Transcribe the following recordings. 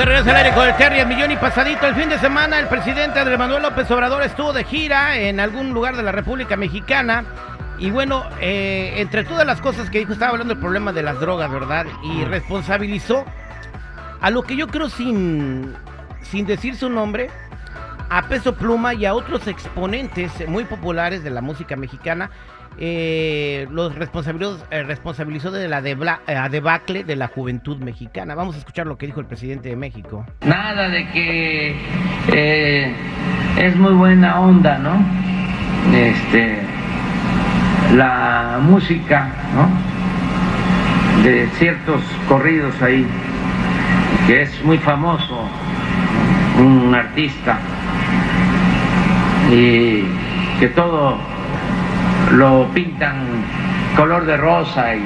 De regreso al aire con el Terry, el millón y pasadito. El fin de semana el presidente Andrés Manuel López Obrador estuvo de gira en algún lugar de la República Mexicana. Y bueno, eh, entre todas las cosas que dijo, estaba hablando del problema de las drogas, ¿verdad? Y responsabilizó a lo que yo creo sin, sin decir su nombre, a Peso Pluma y a otros exponentes muy populares de la música mexicana eh, los responsabilizó, eh, responsabilizó de la eh, debacle de la juventud mexicana. Vamos a escuchar lo que dijo el presidente de México. Nada de que eh, es muy buena onda, ¿no? Este, la música, ¿no? De ciertos corridos ahí, que es muy famoso, un artista, y que todo lo pintan color de rosa y,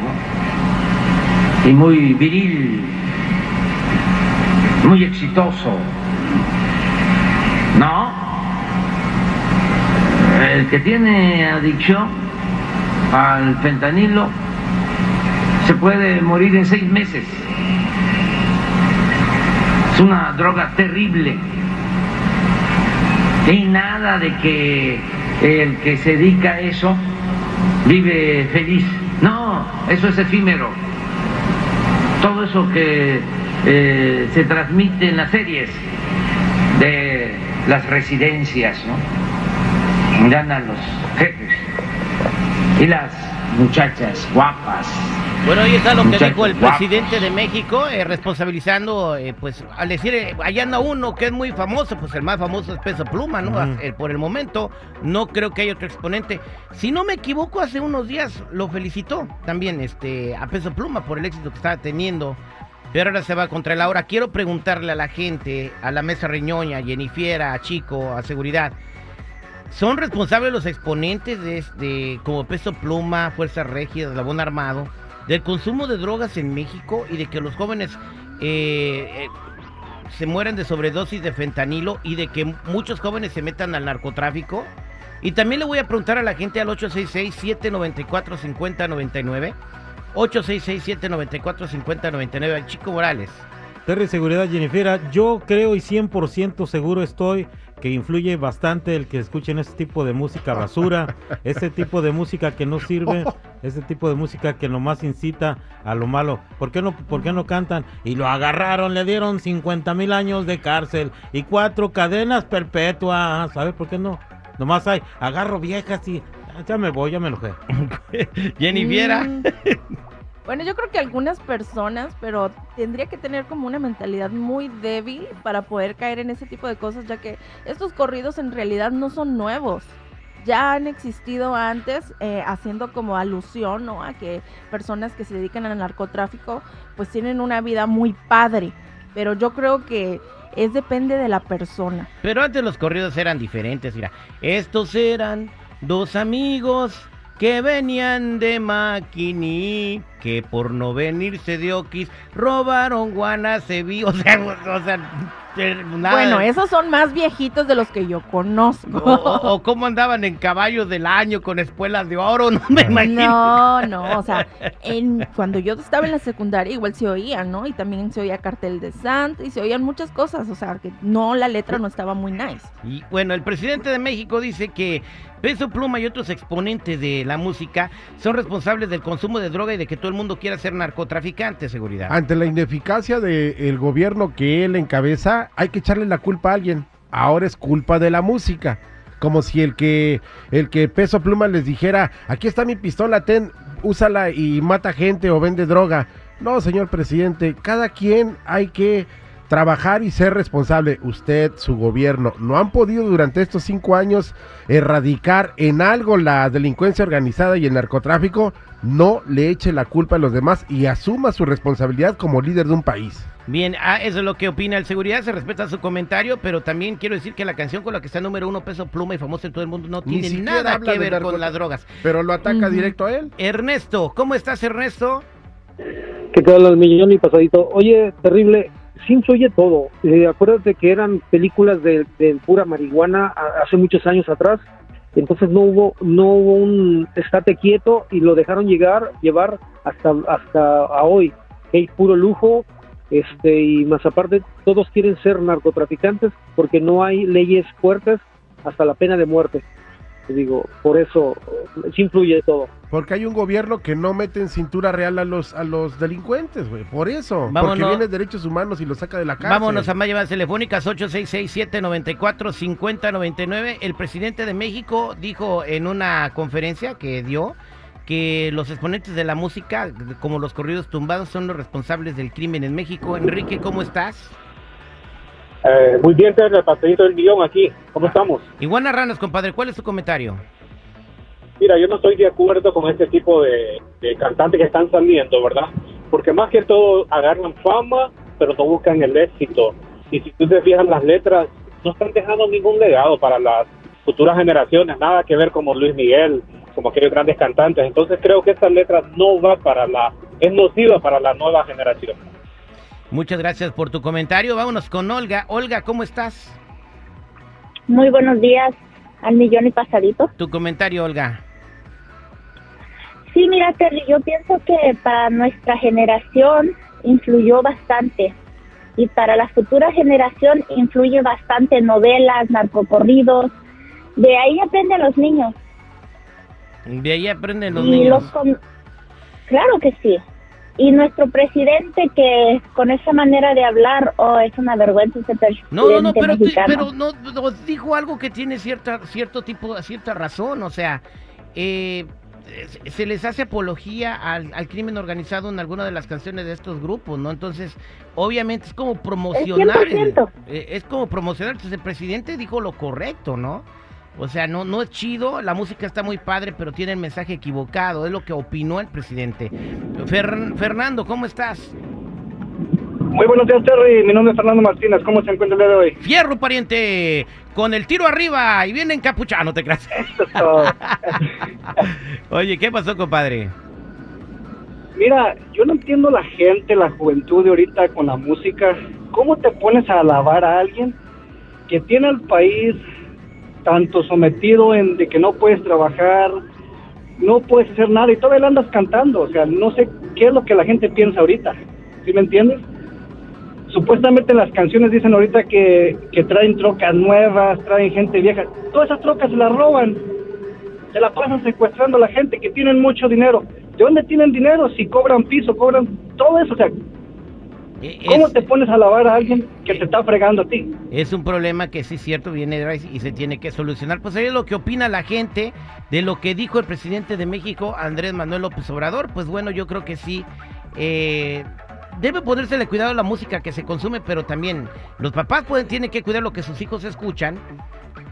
y muy viril, muy exitoso. No, el que tiene adicción al fentanilo se puede morir en seis meses. Es una droga terrible. Y nada de que el que se dedica a eso vive feliz. No, eso es efímero. Todo eso que eh, se transmite en las series de las residencias, ¿no? Ganan los jefes y las muchachas guapas bueno, ahí está lo que dijo el presidente de México, eh, responsabilizando, eh, pues, al decir, eh, allá anda uno que es muy famoso, pues el más famoso es Peso Pluma, ¿no? por el momento, no creo que haya otro exponente. Si no me equivoco, hace unos días lo felicitó también este, a Peso Pluma por el éxito que estaba teniendo. Pero ahora se va contra la hora. Quiero preguntarle a la gente, a la mesa Reñoña, a Jennifiera, a Chico, a Seguridad. ¿Son responsables los exponentes de, este, como Peso Pluma, Fuerzas Regias, Labón Armado? Del consumo de drogas en México y de que los jóvenes eh, eh, se mueren de sobredosis de fentanilo y de que muchos jóvenes se metan al narcotráfico. Y también le voy a preguntar a la gente al 866-794-5099. 866-794-5099 al Chico Morales. Terry Seguridad Jennifer, yo creo y 100% seguro estoy que influye bastante el que escuchen este tipo de música basura, ese tipo de música que no sirve, ese tipo de música que nomás incita a lo malo. ¿Por qué no, por qué no cantan? Y lo agarraron, le dieron 50 mil años de cárcel y cuatro cadenas perpetuas. ¿Sabes por qué no? Nomás hay, agarro viejas y ya me voy, ya me enojé. Jenny Viera. Bueno, yo creo que algunas personas, pero tendría que tener como una mentalidad muy débil para poder caer en ese tipo de cosas, ya que estos corridos en realidad no son nuevos. Ya han existido antes, eh, haciendo como alusión ¿no? a que personas que se dedican al narcotráfico, pues tienen una vida muy padre. Pero yo creo que es depende de la persona. Pero antes los corridos eran diferentes, mira. Estos eran dos amigos que venían de Maquiní, que por no venirse de Oquis robaron Guanaceví, o sea, o sea, Bueno, esos son más viejitos de los que yo conozco. O, cómo andaban en caballos del año con espuelas de oro, no me imagino. No, no, o sea, en, cuando yo estaba en la secundaria igual se oía, ¿no? Y también se oía cartel de Sant y se oían muchas cosas, o sea, que no, la letra no estaba muy nice. Y bueno, el presidente de México dice que Peso Pluma y otros exponentes de la música son responsables del consumo de droga y de que todo el mundo quiera ser narcotraficante, seguridad. Ante la ineficacia del gobierno que él encabeza, hay que echarle la culpa a alguien. Ahora es culpa de la música. Como si el que, el que Peso Pluma les dijera, aquí está mi pistola, ten, úsala y mata gente o vende droga. No, señor presidente, cada quien hay que trabajar y ser responsable. Usted, su gobierno, no han podido durante estos cinco años erradicar en algo la delincuencia organizada y el narcotráfico. No le eche la culpa a los demás y asuma su responsabilidad como líder de un país. Bien, ah, eso es lo que opina el seguridad, se respeta su comentario, pero también quiero decir que la canción con la que está número uno, peso pluma y famoso en todo el mundo, no tiene nada que ver con las drogas. Pero lo ataca directo a él. Ernesto, ¿cómo estás, Ernesto? ¿Qué tal, al millón y pasadito? Oye, terrible, sí oye todo. Eh, acuérdate que eran películas de, pura marihuana hace muchos años atrás. Entonces no hubo no hubo un estate quieto y lo dejaron llegar llevar hasta hasta a hoy. Hay puro lujo este y más aparte todos quieren ser narcotraficantes porque no hay leyes fuertes hasta la pena de muerte. Te digo, por eso sí influye todo. Porque hay un gobierno que no mete en cintura real a los a los delincuentes, güey. Por eso. Porque viene derechos humanos y los saca de la cárcel. Vámonos a más llamadas telefónicas 866-794-5099. El presidente de México dijo en una conferencia que dio que los exponentes de la música, como los corridos tumbados, son los responsables del crimen en México. Enrique, ¿cómo estás? Eh, muy bien, Terry, el pastelito del guion aquí. ¿Cómo estamos? Iguana Ranas, compadre, ¿cuál es tu comentario? Mira, yo no estoy de acuerdo con este tipo de, de cantantes que están saliendo, ¿verdad? Porque más que todo agarran fama, pero no buscan el éxito. Y si tú te fijas las letras, no están dejando ningún legado para las futuras generaciones, nada que ver como Luis Miguel, como aquellos grandes cantantes. Entonces creo que estas letras no va para la, es nociva para la nueva generación. Muchas gracias por tu comentario. Vámonos con Olga. Olga, ¿cómo estás? Muy buenos días al millón y pasadito. Tu comentario, Olga. Sí, mira, Terry, yo pienso que para nuestra generación influyó bastante y para la futura generación influye bastante novelas, narcocorridos. De ahí aprenden los niños. De ahí aprenden los y niños. los Claro que sí. Y nuestro presidente que con esa manera de hablar, oh, es una vergüenza ese presidente No, no, no, pero, pero no, dijo algo que tiene cierta, cierto tipo, cierta razón, o sea, eh, se- les hace apología al, al crimen organizado en alguna de las canciones de estos grupos, ¿no? Entonces, obviamente es como promocionar, el- 100%. eh, es como promocionar, entonces el presidente dijo lo correcto, ¿no? O sea, no, no es chido, la música está muy padre, pero tiene el mensaje equivocado, es lo que opinó el presidente. Fer- Fernando, ¿cómo estás? Muy buenos días, Terry. Mi nombre es Fernando Martínez. ¿Cómo se encuentra el día de hoy? Fierro, pariente, con el tiro arriba y viene encapuchado, no te creas. Oye, ¿qué pasó, compadre? Mira, yo no entiendo la gente, la juventud de ahorita con la música. ¿Cómo te pones a alabar a alguien que tiene al país tanto sometido en de que no puedes trabajar, no puedes hacer nada y todavía andas cantando? O sea, no sé qué es lo que la gente piensa ahorita. ¿Sí me entiendes? Supuestamente las canciones dicen ahorita que, que traen trocas nuevas, traen gente vieja. Todas esas trocas se las roban se la pasan secuestrando a la gente que tienen mucho dinero. ¿De dónde tienen dinero? Si cobran piso, cobran todo eso. O sea, ¿cómo Es, te pones a alabar a alguien que te está fregando a ti? es un problema que sí es cierto, viene y se tiene que solucionar. Pues ahí es lo que opina la gente de lo que dijo el presidente de México, Andrés Manuel López Obrador. Pues bueno, yo creo que sí. eh, debe ponérsele cuidado a la música que se consume, pero también los papás pueden, tienen que cuidar lo que sus hijos escuchan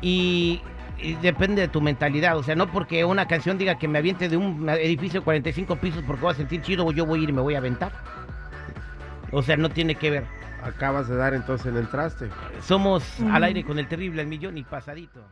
y, y depende de tu mentalidad. O sea, no porque una canción diga que me aviente de un edificio de 45 pisos porque voy a sentir chido, yo voy a ir y me voy a aventar. O sea, no tiene que ver. Acabas de dar entonces en el traste. Somos al aire con el terrible al millón y pasadito.